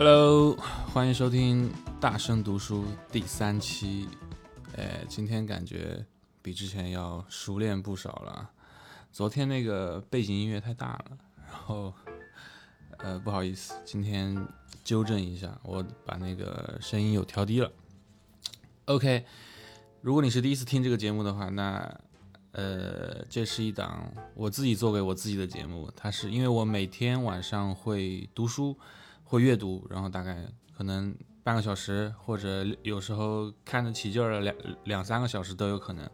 Hello，欢迎收听大声读书第三期。哎，今天感觉比之前要熟练不少了。昨天那个背景音乐太大了，然后呃不好意思，今天纠正一下，我把那个声音又调低了。OK，如果你是第一次听这个节目的话，那呃这是一档我自己做给我自己的节目，它是因为我每天晚上会读书。会阅读，然后大概可能半个小时，或者有时候看得起劲儿了两两三个小时都有可能。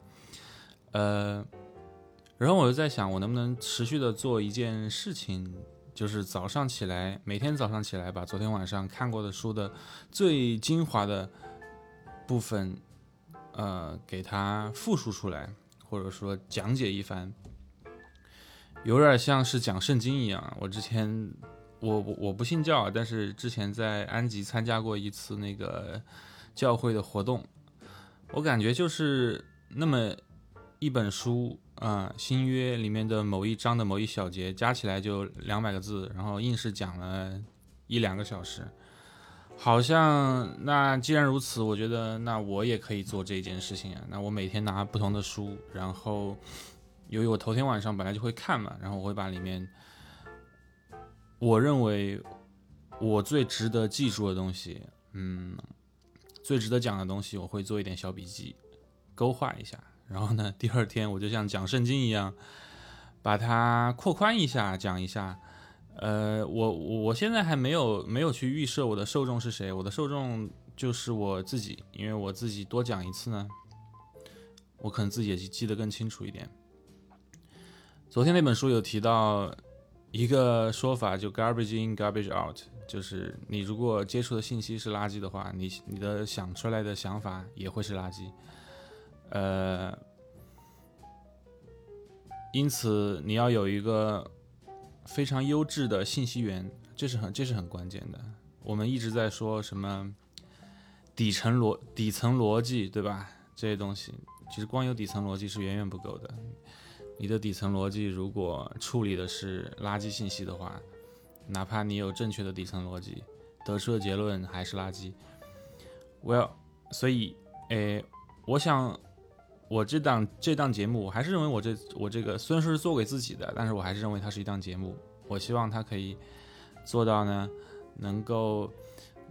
呃，然后我就在想，我能不能持续的做一件事情，就是早上起来，每天早上起来把昨天晚上看过的书的最精华的部分，呃，给它复述出来，或者说讲解一番，有点像是讲圣经一样。我之前。我我不信教啊，但是之前在安吉参加过一次那个教会的活动，我感觉就是那么一本书啊，新约里面的某一章的某一小节，加起来就两百个字，然后硬是讲了一两个小时，好像那既然如此，我觉得那我也可以做这件事情啊，那我每天拿不同的书，然后由于我头天晚上本来就会看嘛，然后我会把里面。我认为我最值得记住的东西，嗯，最值得讲的东西，我会做一点小笔记，勾画一下。然后呢，第二天我就像讲圣经一样，把它扩宽一下，讲一下。呃，我我现在还没有没有去预设我的受众是谁，我的受众就是我自己，因为我自己多讲一次呢，我可能自己也记得更清楚一点。昨天那本书有提到。一个说法就 garbage in garbage out，就是你如果接触的信息是垃圾的话，你你的想出来的想法也会是垃圾。呃，因此你要有一个非常优质的信息源，这是很这是很关键的。我们一直在说什么底层逻底层逻辑，对吧？这些东西其实光有底层逻辑是远远不够的。你的底层逻辑如果处理的是垃圾信息的话，哪怕你有正确的底层逻辑，得出的结论还是垃圾。Well，所以，诶，我想我这档这档节目，我还是认为我这我这个虽然说是做给自己的，但是我还是认为它是一档节目。我希望它可以做到呢，能够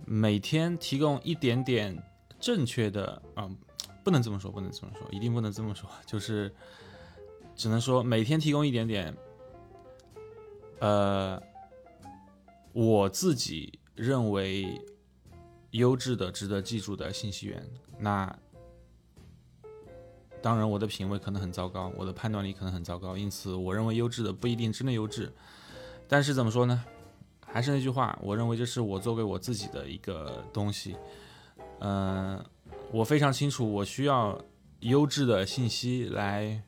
每天提供一点点正确的，嗯，不能这么说，不能这么说，一定不能这么说，就是。只能说每天提供一点点，呃，我自己认为优质的、值得记住的信息源。那当然，我的品味可能很糟糕，我的判断力可能很糟糕，因此我认为优质的不一定真的优质。但是怎么说呢？还是那句话，我认为这是我做给我自己的一个东西。嗯，我非常清楚，我需要优质的信息来。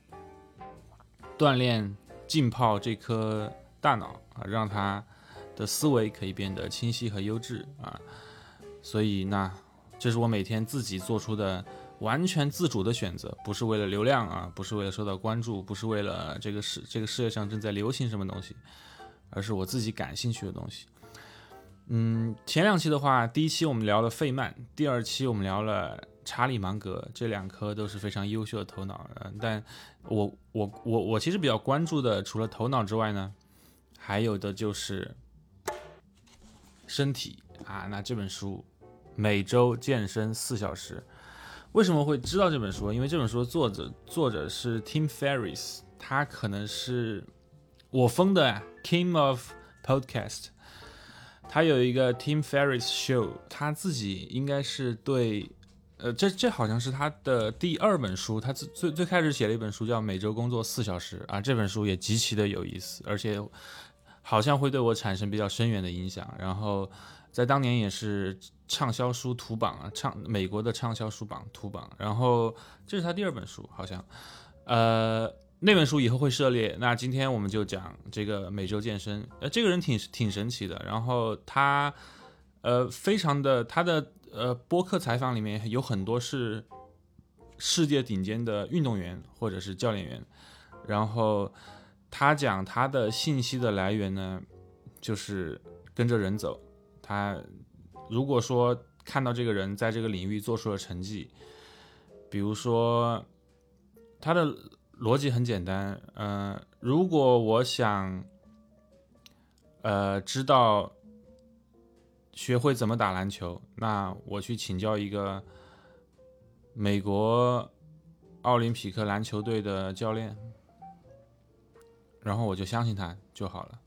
锻炼浸泡这颗大脑啊，让他的思维可以变得清晰和优质啊。所以那这是我每天自己做出的完全自主的选择，不是为了流量啊，不是为了受到关注，不是为了这个世这个世界上正在流行什么东西，而是我自己感兴趣的东西。嗯，前两期的话，第一期我们聊了费曼，第二期我们聊了。查理芒格这两颗都是非常优秀的头脑，嗯，但我我我我其实比较关注的，除了头脑之外呢，还有的就是身体啊。那这本书每周健身四小时，为什么会知道这本书？因为这本书的作者作者是 Tim Ferriss，他可能是我封的 King of Podcast，他有一个 Tim Ferriss Show，他自己应该是对。呃，这这好像是他的第二本书，他最最最开始写了一本书叫《每周工作四小时》啊，这本书也极其的有意思，而且好像会对我产生比较深远的影响。然后在当年也是畅销书图榜啊，畅美国的畅销书榜图榜。然后这是他第二本书，好像，呃，那本书以后会涉猎。那今天我们就讲这个每周健身。呃，这个人挺挺神奇的，然后他呃非常的他的。呃，播客采访里面有很多是世界顶尖的运动员或者是教练员，然后他讲他的信息的来源呢，就是跟着人走，他如果说看到这个人在这个领域做出了成绩，比如说他的逻辑很简单，呃，如果我想呃知道学会怎么打篮球，那我去请教一个美国奥林匹克篮球队的教练，然后我就相信他就好了。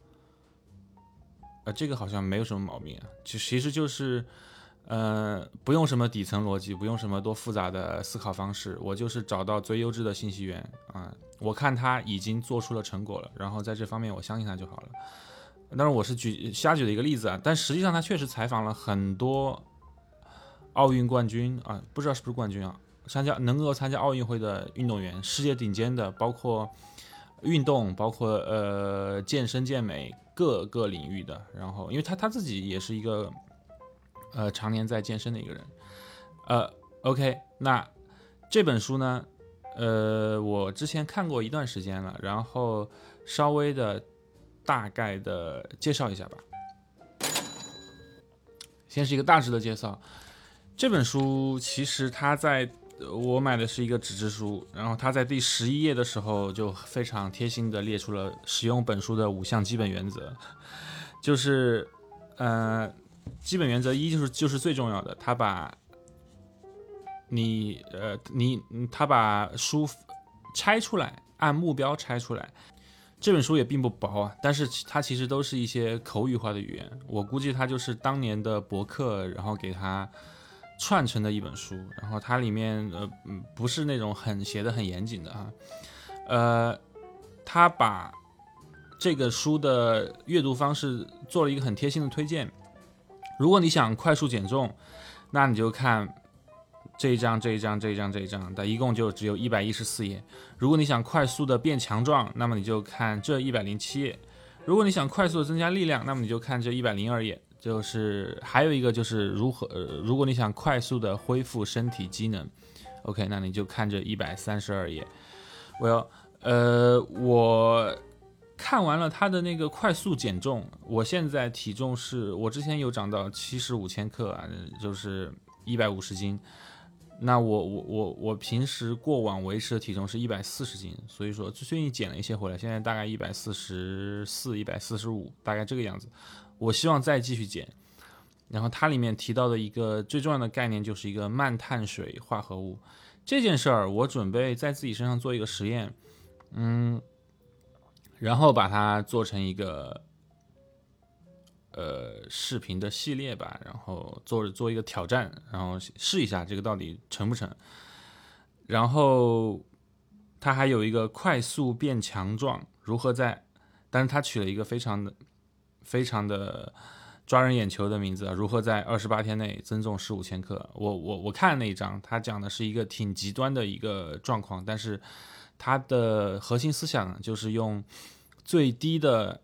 呃，这个好像没有什么毛病啊，其其实就是，呃，不用什么底层逻辑，不用什么多复杂的思考方式，我就是找到最优质的信息源啊，我看他已经做出了成果了，然后在这方面我相信他就好了。当然我是举瞎举的一个例子啊，但实际上他确实采访了很多奥运冠军啊，不知道是不是冠军啊，参加能够参加奥运会的运动员，世界顶尖的，包括运动，包括呃健身健美。各个领域的，然后因为他他自己也是一个，呃，常年在健身的一个人，呃，OK，那这本书呢，呃，我之前看过一段时间了，然后稍微的大概的介绍一下吧。先是一个大致的介绍，这本书其实它在。我买的是一个纸质书，然后它在第十一页的时候就非常贴心的列出了使用本书的五项基本原则，就是，呃，基本原则一就是就是最重要的，他把，你呃你他把书拆出来，按目标拆出来，这本书也并不薄啊，但是它其实都是一些口语化的语言，我估计它就是当年的博客，然后给它。串成的一本书，然后它里面呃嗯不是那种很写的很严谨的啊，呃，他把这个书的阅读方式做了一个很贴心的推荐。如果你想快速减重，那你就看这一章这一章这一章这一章，它一共就只有一百一十四页。如果你想快速的变强壮，那么你就看这一百零七页。如果你想快速的增加力量，那么你就看这一百零二页。就是还有一个就是如何，呃，如果你想快速的恢复身体机能，OK，那你就看这一百三十二页。我要，呃，我看完了他的那个快速减重，我现在体重是我之前有长到七十五千克啊，就是一百五十斤。那我我我我平时过往维持的体重是一百四十斤，所以说最近减了一些回来，现在大概一百四十四、一百四十五，大概这个样子。我希望再继续减，然后它里面提到的一个最重要的概念就是一个慢碳水化合物这件事儿，我准备在自己身上做一个实验，嗯，然后把它做成一个呃视频的系列吧，然后做做一个挑战，然后试一下这个到底成不成。然后它还有一个快速变强壮，如何在，但是它取了一个非常的。非常的抓人眼球的名字啊！如何在二十八天内增重十五千克？我我我看那一章，他讲的是一个挺极端的一个状况，但是它的核心思想就是用最低的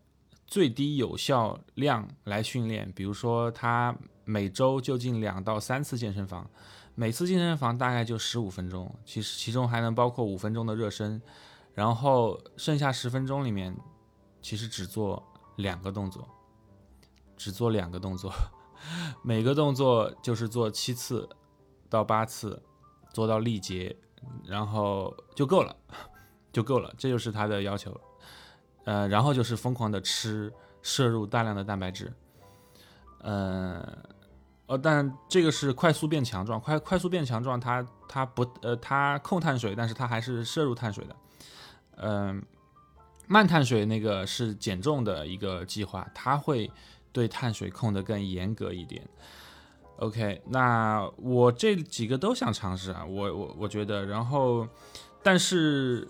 最低有效量来训练。比如说，他每周就进两到三次健身房，每次健身房大概就十五分钟，其实其中还能包括五分钟的热身，然后剩下十分钟里面，其实只做两个动作。只做两个动作，每个动作就是做七次到八次，做到力竭，然后就够了，就够了，这就是他的要求。呃，然后就是疯狂的吃，摄入大量的蛋白质。呃，呃，但这个是快速变强壮，快快速变强壮，它它不呃它控碳水，但是它还是摄入碳水的。嗯，慢碳水那个是减重的一个计划，它会。对碳水控的更严格一点。OK，那我这几个都想尝试啊，我我我觉得，然后，但是，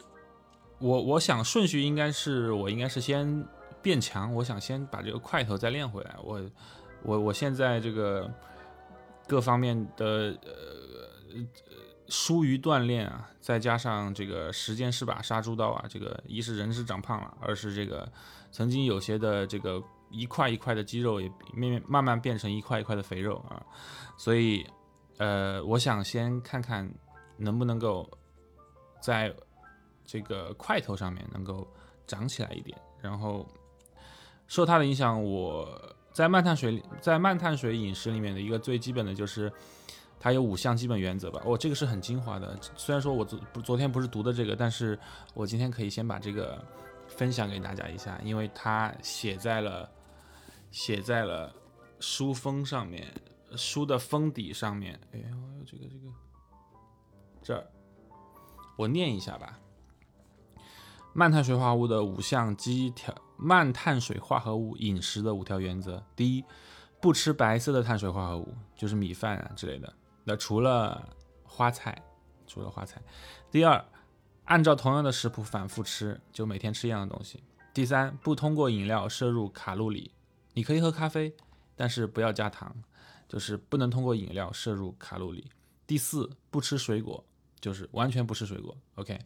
我我想顺序应该是我应该是先变强，我想先把这个块头再练回来。我我我现在这个各方面的呃疏于锻炼啊，再加上这个时间是把杀猪刀啊，这个一是人是长胖了，二是这个曾经有些的这个。一块一块的肌肉也面慢慢变成一块一块的肥肉啊，所以，呃，我想先看看能不能够在这个块头上面能够长起来一点。然后受它的影响，我在慢碳水里在慢碳水饮食里面的一个最基本的就是它有五项基本原则吧。哦，这个是很精华的。虽然说我昨昨天不是读的这个，但是我今天可以先把这个分享给大家一下，因为它写在了写在了书封上面，书的封底上面。哎呦，这个这个这儿，我念一下吧。慢碳水化合物的五项基条，慢碳水化合物饮食的五条原则：第一，不吃白色的碳水化合物，就是米饭啊之类的。那除了花菜，除了花菜。第二，按照同样的食谱反复吃，就每天吃一样的东西。第三，不通过饮料摄入卡路里，你可以喝咖啡，但是不要加糖，就是不能通过饮料摄入卡路里。第四，不吃水果，就是完全不吃水果。OK。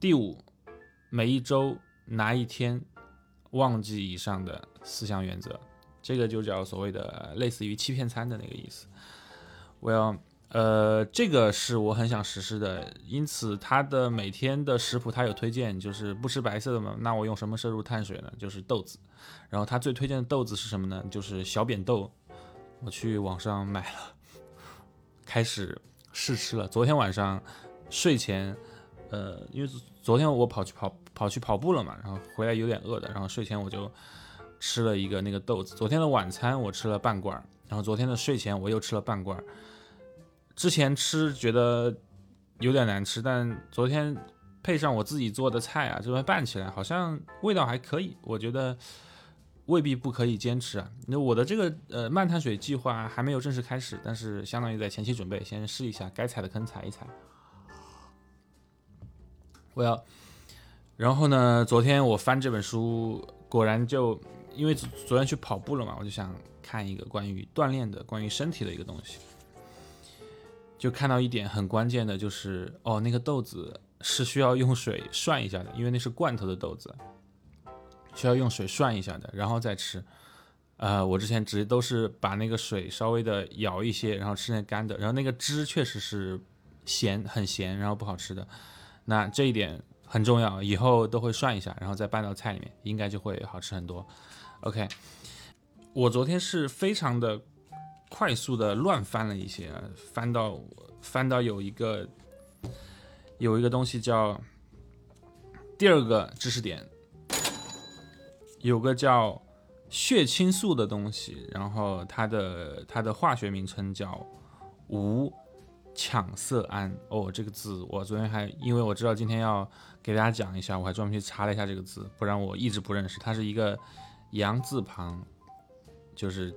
第五。每一周拿一天忘记以上的四项原则，这个就叫所谓的类似于欺骗餐的那个意思。我要呃，这个是我很想实施的，因此它的每天的食谱它有推荐，就是不吃白色的嘛，那我用什么摄入碳水呢？就是豆子。然后它最推荐的豆子是什么呢？就是小扁豆。我去网上买了，开始试吃了。昨天晚上睡前，呃，因为昨天我跑去跑。跑去跑步了嘛，然后回来有点饿的，然后睡前我就吃了一个那个豆子。昨天的晚餐我吃了半罐，然后昨天的睡前我又吃了半罐。之前吃觉得有点难吃，但昨天配上我自己做的菜啊，这边拌起来好像味道还可以。我觉得未必不可以坚持啊。那我的这个呃慢碳水计划还没有正式开始，但是相当于在前期准备，先试一下，该踩的坑踩一踩。我要。然后呢？昨天我翻这本书，果然就因为昨天去跑步了嘛，我就想看一个关于锻炼的、关于身体的一个东西。就看到一点很关键的，就是哦，那个豆子是需要用水涮一下的，因为那是罐头的豆子，需要用水涮一下的，然后再吃。呃，我之前直接都是把那个水稍微的舀一些，然后吃那干的，然后那个汁确实是咸，很咸，然后不好吃的。那这一点。很重要，以后都会涮一下，然后再拌到菜里面，应该就会好吃很多。OK，我昨天是非常的快速的乱翻了一些，翻到翻到有一个有一个东西叫第二个知识点，有个叫血清素的东西，然后它的它的化学名称叫无羟色胺。哦，这个字我昨天还因为我知道今天要。给大家讲一下，我还专门去查了一下这个字，不然我一直不认识。它是一个羊字旁，就是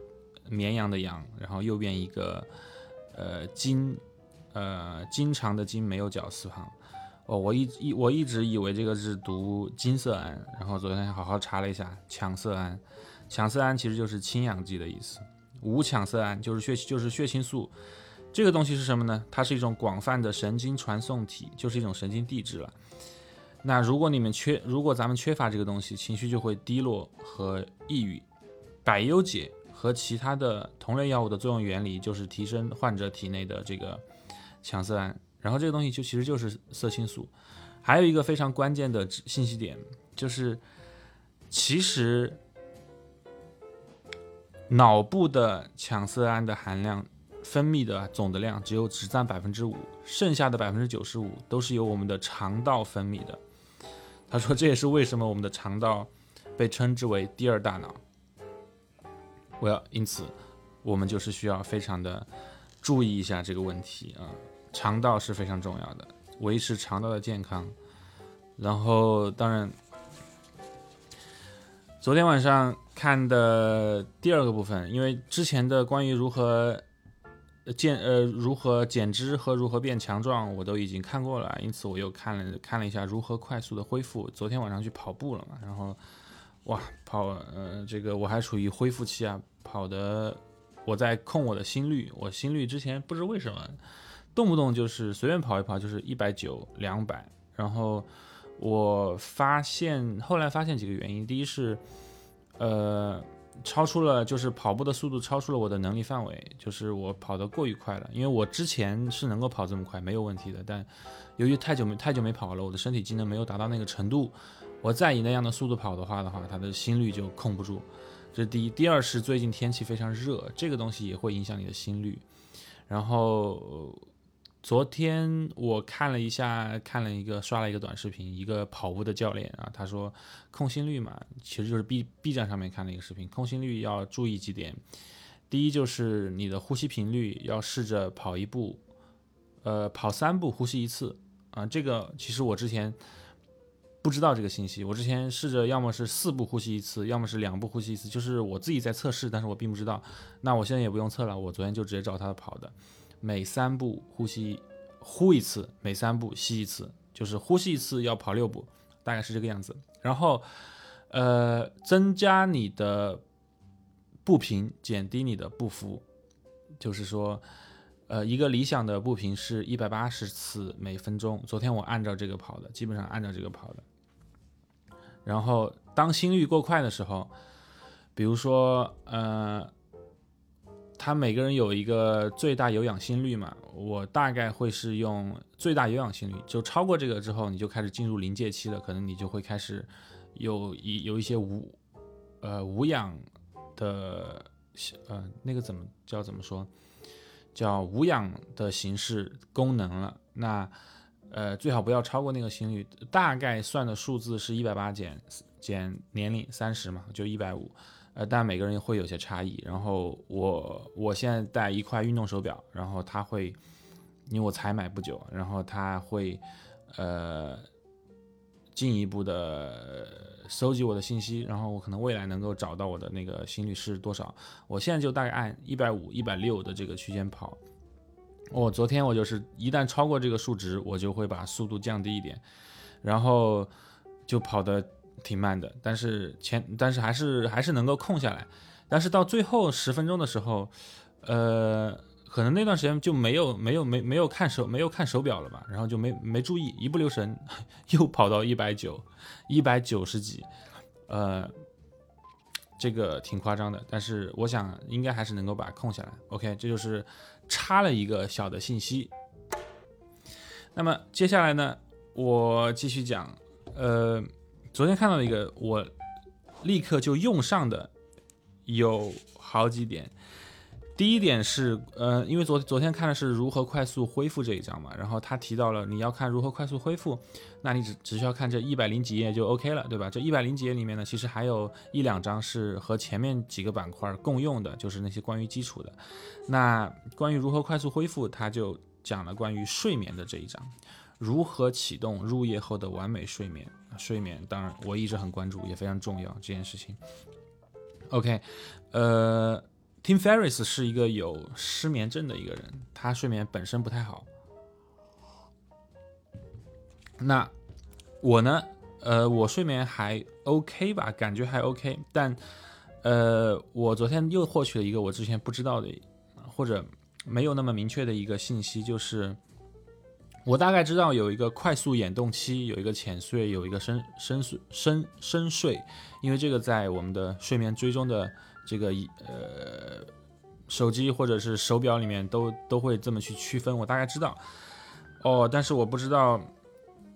绵羊的羊，然后右边一个呃经呃经常的经没有绞丝旁。哦，我一一我一直以为这个是读金色胺，然后昨天好好查了一下，羟色胺，羟色胺其实就是氢氧剂的意思。无羟色胺就是血就是血清素，这个东西是什么呢？它是一种广泛的神经传送体，就是一种神经递质了。那如果你们缺，如果咱们缺乏这个东西，情绪就会低落和抑郁。百忧解和其他的同类药物的作用原理就是提升患者体内的这个羟色胺，然后这个东西就其实就是色青素。还有一个非常关键的信息点就是，其实脑部的羟色胺的含量分泌的总的量只有只占百分之五，剩下的百分之九十五都是由我们的肠道分泌的。他说：“这也是为什么我们的肠道被称之为第二大脑。我要因此，我们就是需要非常的注意一下这个问题啊，肠道是非常重要的，维持肠道的健康。然后，当然，昨天晚上看的第二个部分，因为之前的关于如何。”减呃如何减脂和如何变强壮我都已经看过了，因此我又看了看了一下如何快速的恢复。昨天晚上去跑步了嘛，然后哇跑呃这个我还处于恢复期啊，跑的我在控我的心率，我心率之前不知为什么动不动就是随便跑一跑就是一百九两百，然后我发现后来发现几个原因，第一是呃。超出了，就是跑步的速度超出了我的能力范围，就是我跑得过于快了。因为我之前是能够跑这么快，没有问题的。但由于太久没太久没跑了，我的身体机能没有达到那个程度。我再以那样的速度跑的话的话，他的心率就控不住。这是第一。第二是最近天气非常热，这个东西也会影响你的心率。然后昨天我看了一下，看了一个刷了一个短视频，一个跑步的教练啊，他说控心率嘛，其实就是 B B 站上面看的一个视频，控心率要注意几点。第一就是你的呼吸频率要试着跑一步，呃，跑三步呼吸一次啊。这个其实我之前不知道这个信息，我之前试着要么是四步呼吸一次，要么是两步呼吸一次，就是我自己在测试，但是我并不知道。那我现在也不用测了，我昨天就直接照他跑的，每三步呼吸呼一次，每三步吸一次，就是呼吸一次要跑六步，大概是这个样子。然后呃，增加你的。步频减低你的步幅，就是说，呃，一个理想的步频是一百八十次每分钟。昨天我按照这个跑的，基本上按照这个跑的。然后当心率过快的时候，比如说，呃，他每个人有一个最大有氧心率嘛，我大概会是用最大有氧心率，就超过这个之后，你就开始进入临界期了，可能你就会开始有一有一些无呃无氧。的呃，那个怎么叫怎么说？叫无氧的形式功能了。那呃，最好不要超过那个心率。大概算的数字是一百八减减年龄三十嘛，就一百五。呃，但每个人会有些差异。然后我我现在戴一块运动手表，然后它会，因为我才买不久，然后它会呃进一步的。收集我的信息，然后我可能未来能够找到我的那个心率是多少。我现在就大概按一百五、一百六的这个区间跑。我昨天我就是一旦超过这个数值，我就会把速度降低一点，然后就跑的挺慢的。但是前但是还是还是能够控下来。但是到最后十分钟的时候，呃。可能那段时间就没有没有没没有看手没有看手表了吧，然后就没没注意，一不留神 又跑到一百九，一百九十几，呃，这个挺夸张的，但是我想应该还是能够把它控下来。OK，这就是插了一个小的信息。那么接下来呢，我继续讲，呃，昨天看到一个我立刻就用上的有好几点。第一点是，呃，因为昨昨天看的是如何快速恢复这一章嘛，然后他提到了你要看如何快速恢复，那你只只需要看这一百零几页就 OK 了，对吧？这一百零几页里面呢，其实还有一两章是和前面几个板块共用的，就是那些关于基础的。那关于如何快速恢复，他就讲了关于睡眠的这一章，如何启动入夜后的完美睡眠。睡眠当然我一直很关注，也非常重要这件事情。OK，呃。Tim Ferris 是一个有失眠症的一个人，他睡眠本身不太好。那我呢？呃，我睡眠还 OK 吧，感觉还 OK。但呃，我昨天又获取了一个我之前不知道的，或者没有那么明确的一个信息，就是我大概知道有一个快速眼动期，有一个浅睡，有一个深深睡深深睡，因为这个在我们的睡眠追踪的。这个呃，手机或者是手表里面都都会这么去区分，我大概知道哦，但是我不知道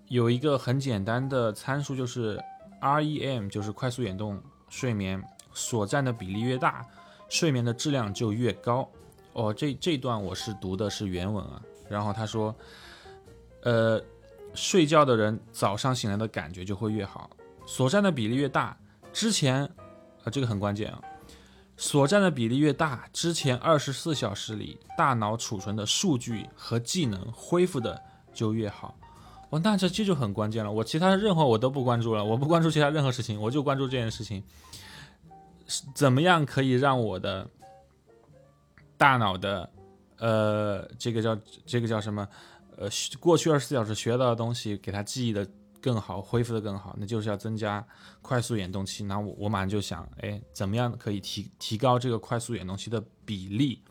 有一个很简单的参数，就是 REM，就是快速眼动睡眠所占的比例越大，睡眠的质量就越高。哦，这这段我是读的是原文啊，然后他说，呃，睡觉的人早上醒来的感觉就会越好，所占的比例越大，之前啊这个很关键啊。所占的比例越大，之前二十四小时里大脑储存的数据和技能恢复的就越好。哦，那这这就很关键了。我其他任何我都不关注了，我不关注其他任何事情，我就关注这件事情。怎么样可以让我的大脑的呃，这个叫这个叫什么？呃，过去二十四小时学到的东西，给他记忆的。更好恢复的更好，那就是要增加快速眼动期。那我我马上就想，哎，怎么样可以提提高这个快速眼动期的比例？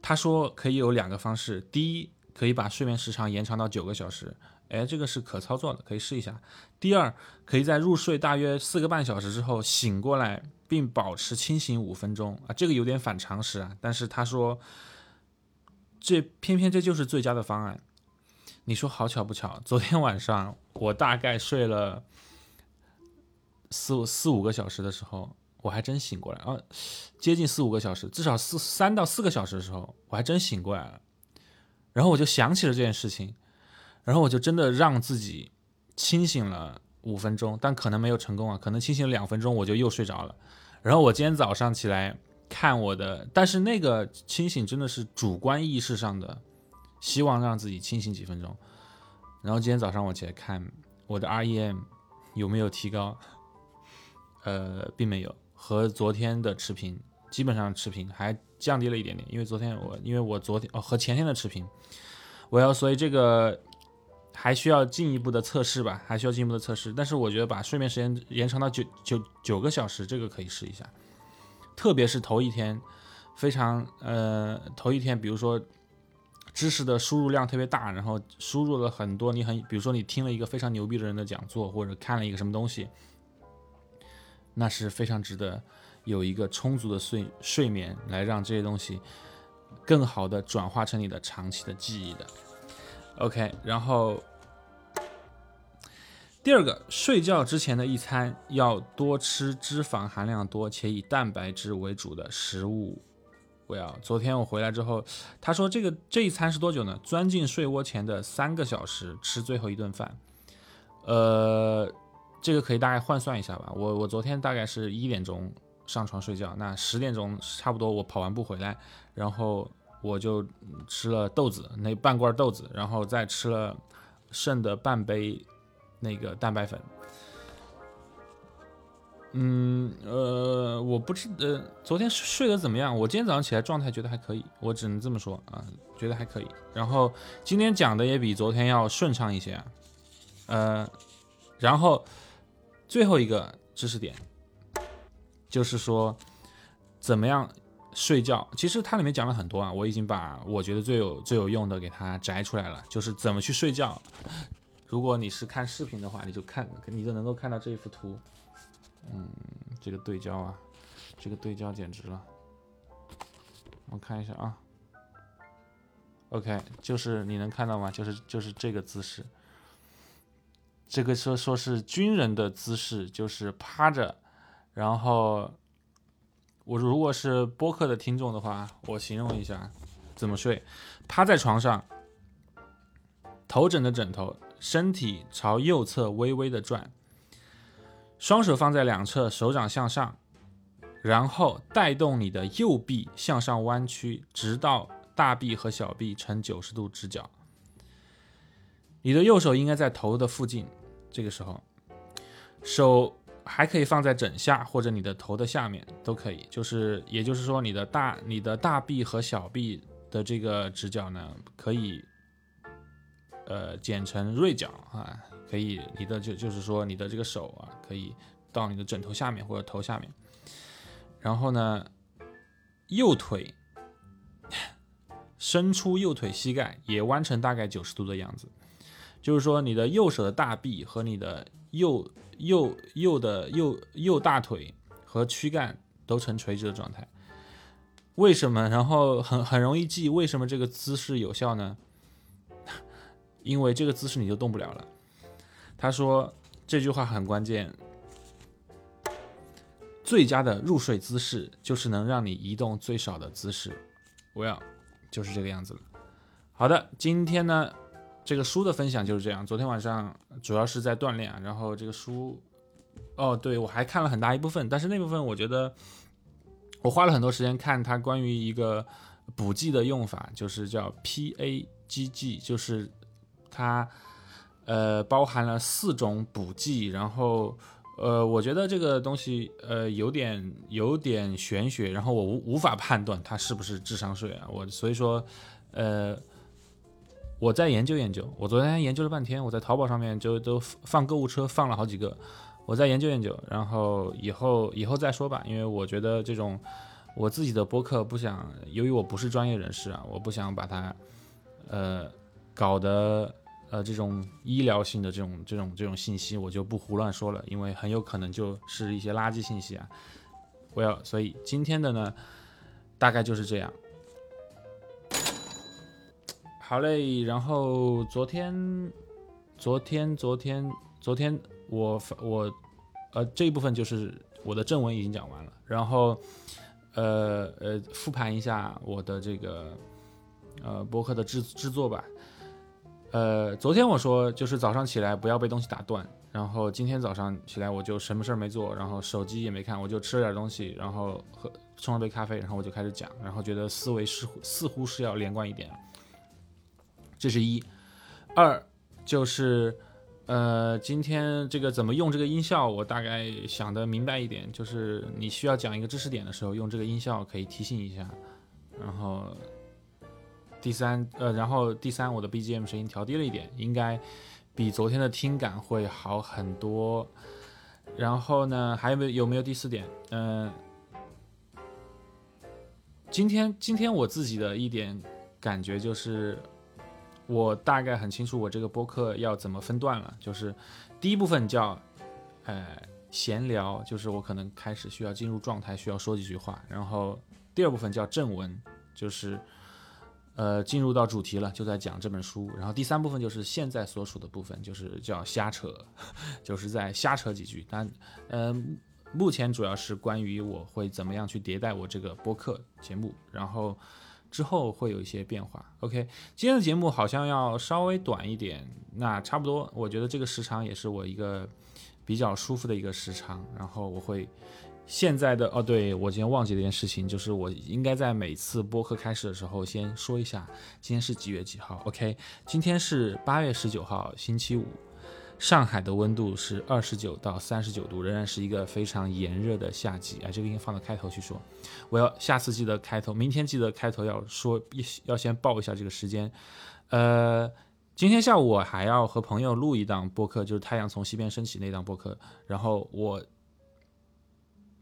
他说可以有两个方式，第一，可以把睡眠时长延长到九个小时，哎，这个是可操作的，可以试一下。第二，可以在入睡大约四个半小时之后醒过来，并保持清醒五分钟啊，这个有点反常识啊，但是他说，这偏偏这就是最佳的方案。你说好巧不巧，昨天晚上我大概睡了四四五个小时的时候，我还真醒过来啊，接近四五个小时，至少四三到四个小时的时候，我还真醒过来了。然后我就想起了这件事情，然后我就真的让自己清醒了五分钟，但可能没有成功啊，可能清醒了两分钟我就又睡着了。然后我今天早上起来看我的，但是那个清醒真的是主观意识上的，希望让自己清醒几分钟。然后今天早上我起来看我的 REM 有没有提高，呃，并没有，和昨天的持平，基本上持平，还降低了一点点。因为昨天我，因为我昨天哦和前天的持平，我要所以这个还需要进一步的测试吧，还需要进一步的测试。但是我觉得把睡眠时间延长到九九九个小时，这个可以试一下，特别是头一天，非常呃头一天，比如说。知识的输入量特别大，然后输入了很多，你很，比如说你听了一个非常牛逼的人的讲座，或者看了一个什么东西，那是非常值得有一个充足的睡睡眠来让这些东西更好的转化成你的长期的记忆的。OK，然后第二个，睡觉之前的一餐要多吃脂肪含量多且以蛋白质为主的食物。我要昨天我回来之后，他说这个这一餐是多久呢？钻进睡窝前的三个小时吃最后一顿饭，呃，这个可以大概换算一下吧。我我昨天大概是一点钟上床睡觉，那十点钟差不多我跑完步回来，然后我就吃了豆子那半罐豆子，然后再吃了剩的半杯那个蛋白粉。嗯呃，我不知呃，昨天睡得怎么样？我今天早上起来状态觉得还可以，我只能这么说啊，觉得还可以。然后今天讲的也比昨天要顺畅一些啊，呃，然后最后一个知识点就是说怎么样睡觉。其实它里面讲了很多啊，我已经把我觉得最有最有用的给它摘出来了，就是怎么去睡觉。如果你是看视频的话，你就看，你就能够看到这一幅图。嗯，这个对焦啊，这个对焦简直了。我看一下啊，OK，就是你能看到吗？就是就是这个姿势，这个说说是军人的姿势，就是趴着。然后我如果是播客的听众的话，我形容一下怎么睡：趴在床上，头枕着枕头，身体朝右侧微微的转。双手放在两侧，手掌向上，然后带动你的右臂向上弯曲，直到大臂和小臂呈九十度直角。你的右手应该在头的附近，这个时候，手还可以放在枕下或者你的头的下面都可以。就是，也就是说，你的大你的大臂和小臂的这个直角呢，可以，呃，剪成锐角啊。可以，你的就就是说，你的这个手啊，可以到你的枕头下面或者头下面。然后呢，右腿伸出右腿膝盖，也弯成大概九十度的样子。就是说，你的右手的大臂和你的右右右的右右大腿和躯干都呈垂直的状态。为什么？然后很很容易记，为什么这个姿势有效呢？因为这个姿势你就动不了了。他说这句话很关键，最佳的入睡姿势就是能让你移动最少的姿势。我要就是这个样子了。好的，今天呢，这个书的分享就是这样。昨天晚上主要是在锻炼，然后这个书，哦，对我还看了很大一部分，但是那部分我觉得我花了很多时间看它关于一个补剂的用法，就是叫 PAGG，就是它。呃，包含了四种补剂，然后，呃，我觉得这个东西，呃，有点有点玄学，然后我无无法判断它是不是智商税啊，我所以说，呃，我再研究研究，我昨天研究了半天，我在淘宝上面就都放购物车放了好几个，我再研究研究，然后以后以后再说吧，因为我觉得这种我自己的播客不想，由于我不是专业人士啊，我不想把它，呃，搞得。呃，这种医疗性的这种这种这种信息，我就不胡乱说了，因为很有可能就是一些垃圾信息啊。我要，所以今天的呢，大概就是这样。好嘞，然后昨天，昨天，昨天，昨天我我呃，这一部分就是我的正文已经讲完了，然后呃呃，复盘一下我的这个呃博客的制制作吧。呃，昨天我说就是早上起来不要被东西打断，然后今天早上起来我就什么事儿没做，然后手机也没看，我就吃了点东西，然后喝冲了杯咖啡，然后我就开始讲，然后觉得思维似乎似乎是要连贯一点。这是一，二就是呃，今天这个怎么用这个音效，我大概想的明白一点，就是你需要讲一个知识点的时候，用这个音效可以提醒一下，然后。第三，呃，然后第三，我的 BGM 声音调低了一点，应该比昨天的听感会好很多。然后呢，还有没有有没有第四点？嗯，今天今天我自己的一点感觉就是，我大概很清楚我这个播客要怎么分段了。就是第一部分叫呃闲聊，就是我可能开始需要进入状态，需要说几句话。然后第二部分叫正文，就是。呃，进入到主题了，就在讲这本书。然后第三部分就是现在所处的部分，就是叫瞎扯，就是在瞎扯几句。但，呃，目前主要是关于我会怎么样去迭代我这个播客节目，然后之后会有一些变化。OK，今天的节目好像要稍微短一点，那差不多，我觉得这个时长也是我一个比较舒服的一个时长。然后我会。现在的哦，对我今天忘记了一件事情，就是我应该在每次播客开始的时候先说一下，今天是几月几号？OK，今天是八月十九号，星期五，上海的温度是二十九到三十九度，仍然是一个非常炎热的夏季。哎，这个应该放到开头去说。我要下次记得开头，明天记得开头要说，要先报一下这个时间。呃，今天下午我还要和朋友录一档播客，就是太阳从西边升起那档播客，然后我。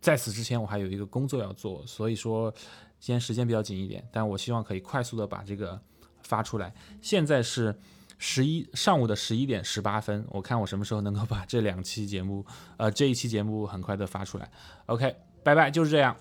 在此之前，我还有一个工作要做，所以说今天时间比较紧一点，但我希望可以快速的把这个发出来。现在是十一上午的十一点十八分，我看我什么时候能够把这两期节目，呃，这一期节目很快的发出来。OK，拜拜，就是这样。